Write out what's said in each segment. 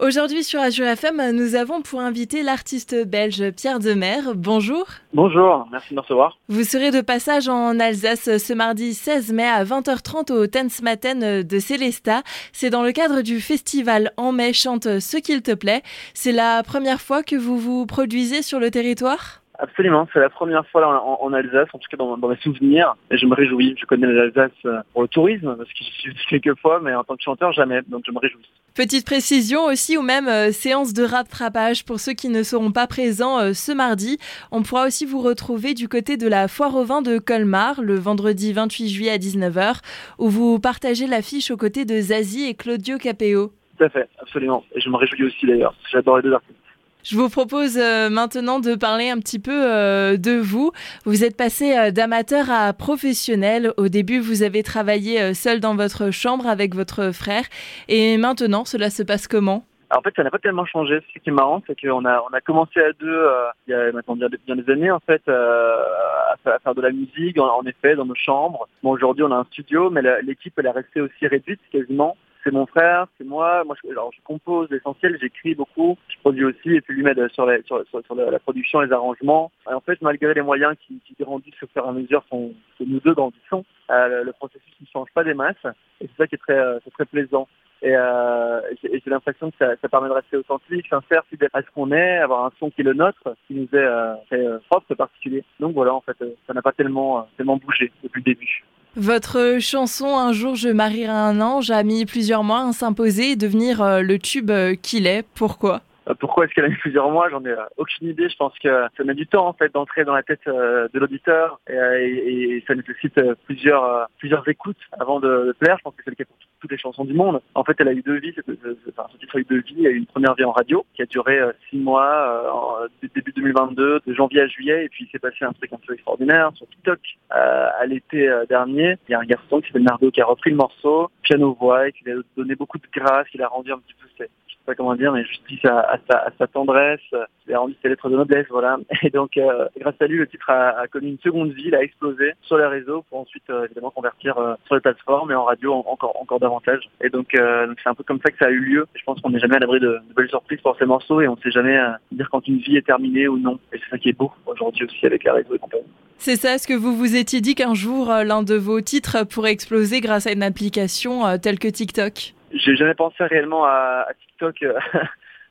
Aujourd'hui sur Azure FM, nous avons pour inviter l'artiste belge Pierre Demer. Bonjour. Bonjour, merci de me recevoir. Vous serez de passage en Alsace ce mardi 16 mai à 20h30 au Maten de Célesta. C'est dans le cadre du festival En mai chante ce qu'il te plaît. C'est la première fois que vous vous produisez sur le territoire? Absolument, c'est la première fois là en, Alsace, en tout cas dans, mes souvenirs, et je me réjouis. Je connais l'Alsace euh, pour le tourisme, parce que j'y suis quelques fois, mais en tant que chanteur, jamais, donc je me réjouis. Petite précision aussi, ou même euh, séance de rattrapage pour ceux qui ne seront pas présents euh, ce mardi. On pourra aussi vous retrouver du côté de la foire au vin de Colmar, le vendredi 28 juillet à 19h, où vous partagez l'affiche aux côtés de Zazie et Claudio Capéo. Tout à fait, absolument. Et je me réjouis aussi d'ailleurs, j'adore les deux artistes. Je vous propose euh, maintenant de parler un petit peu euh, de vous. Vous êtes passé euh, d'amateur à professionnel. Au début, vous avez travaillé seul dans votre chambre avec votre frère. Et maintenant, cela se passe comment? En fait, ça n'a pas tellement changé. Ce qui est marrant, c'est qu'on a, commencé à deux, il y a maintenant bien, des années, en fait, à, faire de la musique, en, effet, dans nos chambres. Bon, aujourd'hui, on a un studio, mais l'équipe, elle est restée aussi réduite, quasiment c'est mon frère, c'est moi. Moi, je, compose l'essentiel, j'écris beaucoup, je produis aussi, et puis lui m'aide sur, la, production, les arrangements. Et en fait, malgré les moyens qui, qui grandissent au fur et à mesure, sont, nous deux le son, euh, le, processus ne change pas des masses, et c'est ça qui est très, euh, très plaisant. Et, euh, j'ai l'impression que ça, permet de rester authentique, sincère, fidèle à ce qu'on est, avoir un son qui est le nôtre, qui nous est euh, très euh, propre, particulier. Donc voilà, en fait, ça n'a pas tellement, tellement bougé depuis le début. Votre chanson Un jour je marierai un ange a mis plusieurs mois à s'imposer et devenir euh, le tube euh, qu'il est. Pourquoi? Pourquoi est-ce qu'elle a mis plusieurs mois J'en ai aucune idée. Je pense que ça met du temps en fait d'entrer dans la tête de l'auditeur et, ça nécessite plusieurs plusieurs écoutes avant de, plaire. Je pense que c'est le cas pour toutes les chansons du monde. En fait, elle a eu deux vies. Enfin, ce titre a eu deux vies. Il a eu une première vie en radio qui a duré six mois, en début 2022, de janvier à juillet. Et puis il s'est passé un truc un peu extraordinaire sur TikTok à l'été dernier. Il y a un garçon qui s'appelle Nardo qui a repris le morceau, piano-voix, et qui lui a donné beaucoup de grâce, qui l'a rendu un petit peu comment dire, mais justice à, sa, à sa, tendresse, il a rendu ses lettres de noblesse, voilà. Et donc, euh, grâce à lui, le titre a, connu une seconde vie, il a explosé sur les réseaux pour ensuite euh, évidemment convertir euh, sur les plateformes et en radio encore encore davantage. Et donc, c'est un peu comme ça que ça a eu lieu. je pense qu'on n'est jamais à l'abri de, belles surprises pour ces morceaux et on ne sait jamais dire quand une vie est terminée ou non. Et c'est ça qui est beau aujourd'hui aussi avec les réseaux et compagnie. C'est ça, est-ce que vous vous étiez dit qu'un jour l'un de vos titres pourrait exploser grâce à une application telle que TikTok? J'ai jamais pensé réellement à, à TikTok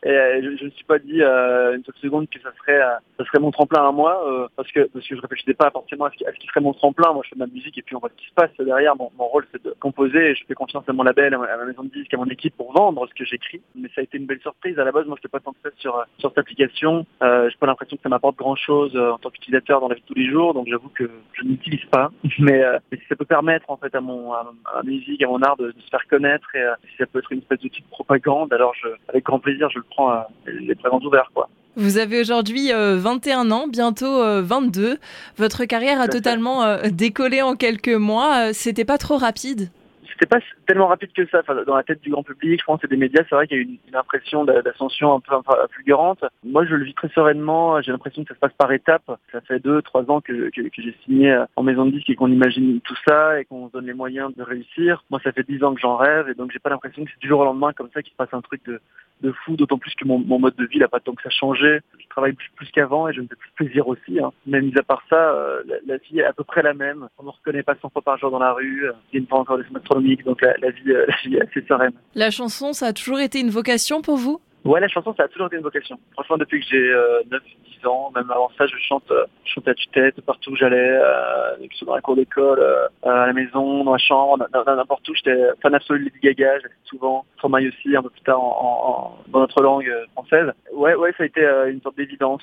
Et euh, je ne me suis pas dit euh, une seule seconde que ça serait, euh, ça serait mon tremplin à moi, parce que parce que je réfléchissais pas forcément à ce, qui, à ce qui serait mon tremplin. Moi, je fais de la musique et puis on voit ce qui se passe derrière. Mon, mon rôle, c'est de composer. Et je fais confiance à mon label, à ma, maison de disques, à mon équipe pour vendre ce que j'écris. Mais ça a été une belle surprise. À la base, moi, je n'étais pas tant sur sur cette application. Euh, j'ai pas l'impression que ça m'apporte grand chose en tant qu'utilisateur dans la vie de tous les jours. Donc, j'avoue que je n'utilise pas. Mais, mais, si ça peut permettre en fait à mon à, ma musique, à mon art de, se faire connaître et si ça peut être une espèce de petite propagande, alors je, avec grand plaisir, je le prends les présents ouverts, quoi. Vous avez aujourd'hui 21 euh, ans, bientôt 22. Euh, Votre carrière a totalement euh, décollé en quelques mois. C'était pas trop rapide c'était pas tellement rapide que ça. dans la tête du grand public, je pense, et des médias, c'est vrai qu'il y a eu une, impression d'ascension un peu fulgurante. Moi, je le vis très sereinement. J'ai l'impression que ça se passe par étapes. Ça fait deux, trois ans que, que, j'ai signé en maison de disque et qu'on imagine tout ça et qu'on se donne les moyens de réussir. Moi, ça fait dix ans que j'en rêve et donc j'ai pas l'impression que c'est du jour au lendemain comme ça qu'il se passe un truc de, de fou, d'autant plus que mon, mode de vie n'a pas tant que ça changé. Je travaille plus, qu'avant et je me fais plus plaisir aussi. Hein. Mais mis à part ça, euh, la, vie est à peu près la même. On ne reconnaît pas 100 fois par jour dans la rue. Il n'y a encore des astronomiques, donc la, vie, euh, la vie est assez sereine. La chanson, ça a toujours été une vocation pour vous? Ouais, la chanson, ça a toujours été une vocation. Franchement, depuis que j'ai 9, 10 ans, même avant ça, je chante, je chante à tue-tête partout où j'allais, euh, que ce soit dans la cour d'école, euh, à la maison, dans la chambre, n'importe où. J'étais fan absolu de Lady Gaga, j'allais souvent, Stromae aussi, un peu plus tard dans notre langue euh, française. Ouais, ouais, ça a été une sorte d'évidence.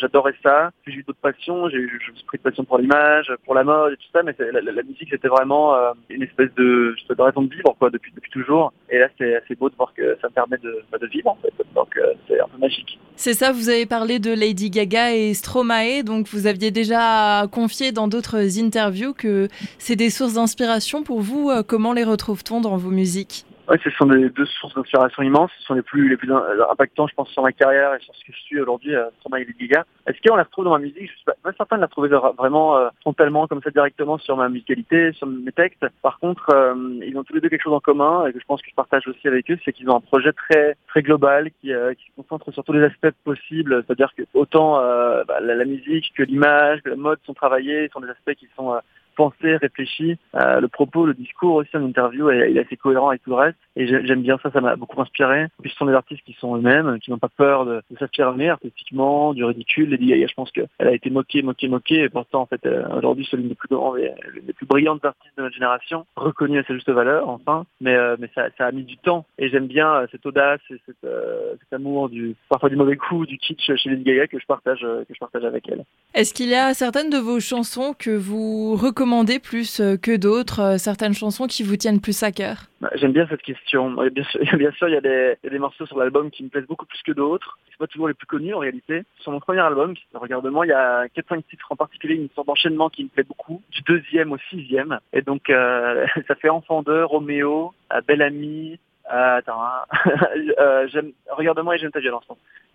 J'adorais ça. Puis j'ai eu d'autres passions. J'ai eu pris de passion pour l'image, pour la mode et tout ça, mais la, musique, c'était vraiment une espèce de, de raison de vivre, depuis, toujours. Et là, c'est assez beau de voir que ça me permet de, bah, vivre, en fait. Donc c'est un peu magique. C'est ça, vous avez parlé de Lady Gaga et Stromae, donc vous aviez déjà confié dans d'autres interviews que c'est des sources d'inspiration pour vous. Euh, comment les retrouve-t-on dans vos musiques? Ouais, ce sont des deux sources d'inspiration immenses. Ce sont les plus les plus impactants, je pense, sur ma carrière et sur ce que je suis aujourd'hui, euh, sur ma Giga. Est-ce qu'on la retrouve dans ma musique? Je suis pas, certain de la trouver vraiment euh, frontalement comme ça directement sur ma musicalité, sur mes textes. Par contre, euh, ils ont tous les deux quelque chose en commun et que je pense que je partage aussi avec eux, c'est qu'ils ont un projet très très global qui, euh, qui se concentre sur tous les aspects possibles. C'est-à-dire que autant bah, la, la, musique que l'image, que la mode sont travaillés, sont des aspects qui sont pensé, réfléchi. Euh, le propos, le discours aussi en interview, il est assez cohérent avec tout le reste. Et j'aime bien ça, ça m'a beaucoup inspiré. Puis ce sont des artistes qui sont eux-mêmes, qui n'ont pas peur de, de s'affirmer artistiquement, du ridicule. Lady Gaga, je pense qu'elle a été moquée, moquée, moquée. Et pourtant, en fait, aujourd'hui, c'est l'une des plus grandes, les plus brillantes artistes de notre génération, reconnue à sa juste valeur, enfin. Mais, euh, ça, a mis du temps. Et j'aime bien euh, cette audace et euh, cet amour du, parfois du mauvais coup, du kitsch chez Lady Gaga que je partage, que je partage avec elle. Est-ce qu'il y a certaines de vos chansons que vous recommandez plus euh, que d'autres euh, certaines chansons qui vous tiennent plus à cœur? Bah, J'aime bien cette question. Bien sûr, il, y a des, morceaux sur l'album qui me plaisent beaucoup plus que d'autres. Pas toujours les plus connus en réalité. Sur mon premier album, Regardement, il y a 4-5 titres en particulier, une sorte d'enchaînement qui me plaît beaucoup, du deuxième au sixième. Et donc euh, ça fait Enfant de Roméo, Belle Amie, euh, attends, hein. euh, regarde-moi et j'aime ta violence.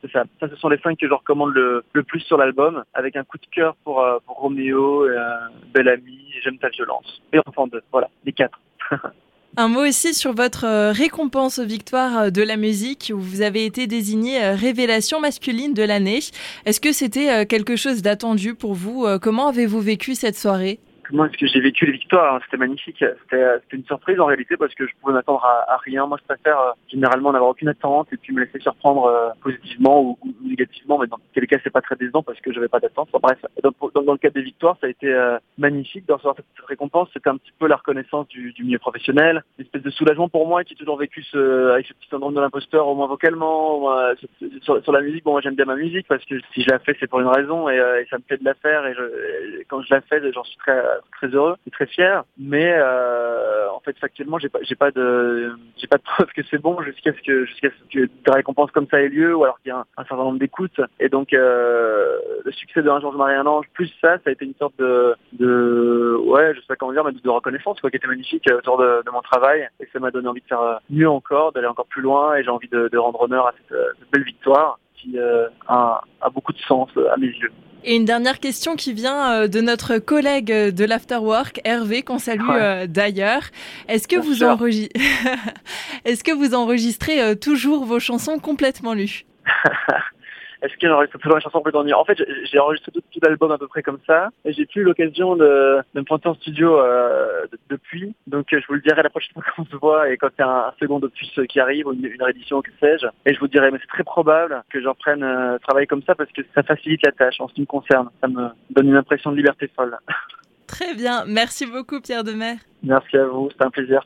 C'est ça. Ça, ce sont les cinq que je recommande le, plus sur l'album, avec un coup de cœur pour, euh, pour Roméo, euh, Belle Amie J'aime ta violence. Et enfin deux. Voilà, les quatre. Un mot aussi sur votre euh, récompense aux victoires de la musique où vous avez été désigné révélation masculine de l'année. Est-ce que c'était quelque chose d'attendu pour vous Comment avez-vous vécu cette soirée? Moi, ce que j'ai vécu les victoires, hein, c'était magnifique. C'était une surprise en réalité parce que je pouvais m'attendre à, rien. Moi, je préfère euh, généralement n'avoir aucune attente et puis me laisser surprendre euh, positivement ou, négativement. Mais dans quel cas, c'est pas très décevant parce que j'avais pas d'attente. bref, dans, dans, le cadre des victoires, ça a été euh, magnifique de recevoir cette, récompense. C'était un petit peu la reconnaissance du, du, milieu professionnel, une espèce de soulagement pour moi qui ai toujours vécu ce, avec ce petit syndrome de l'imposteur, au moins vocalement. sur, la musique, bon, moi j'aime bien ma musique parce que si je la fais, c'est pour une raison et, et, ça me plaît de la faire. Et quand je la fais, j'en suis très très heureux et très fier. Mais euh, en fait, factuellement, j'ai pas, j'ai pas de, j'ai pas de preuve que c'est bon jusqu'à ce que, jusqu'à ce que des récompenses comme ça aient lieu ou alors qu'il y a un, certain nombre d'écoutes. Et donc, euh, le succès de Un jour je marie un ange, plus ça, ça a été une sorte de, de, ouais, je sais pas comment dire, mais de reconnaissance, quoi, qui était magnifique euh, autour de, de mon travail. Et ça m'a donné envie de faire mieux encore, d'aller encore plus loin. Et j'ai envie de, de, rendre honneur à cette, cette belle victoire qui a, a beaucoup de sens à mes yeux. Et une dernière question qui vient euh, de notre collègue de l'Afterwork, Hervé, qu'on salue euh, d'ailleurs. Est-ce que, vous Est-ce que vous enregistrez euh, toujours vos chansons complètement lues est-ce que j'enregistre toujours la chanson complètement En fait, j'ai enregistré tout, tout l'album à peu près comme ça, et j'ai plus eu l'occasion de, de, me pointer en studio euh, depuis. Donc, je vous le dirai la prochaine fois qu'on se voit et quand il y a un, second opus qui arrive, ou une, une réédition, que sais-je. Et je vous dirai, mais c'est très probable que j'en prenne euh, travail comme ça parce que ça facilite la tâche en ce qui me concerne. Ça me donne une impression de liberté folle. Très bien. Merci beaucoup, Pierre Demer. Merci à vous. C'était un plaisir.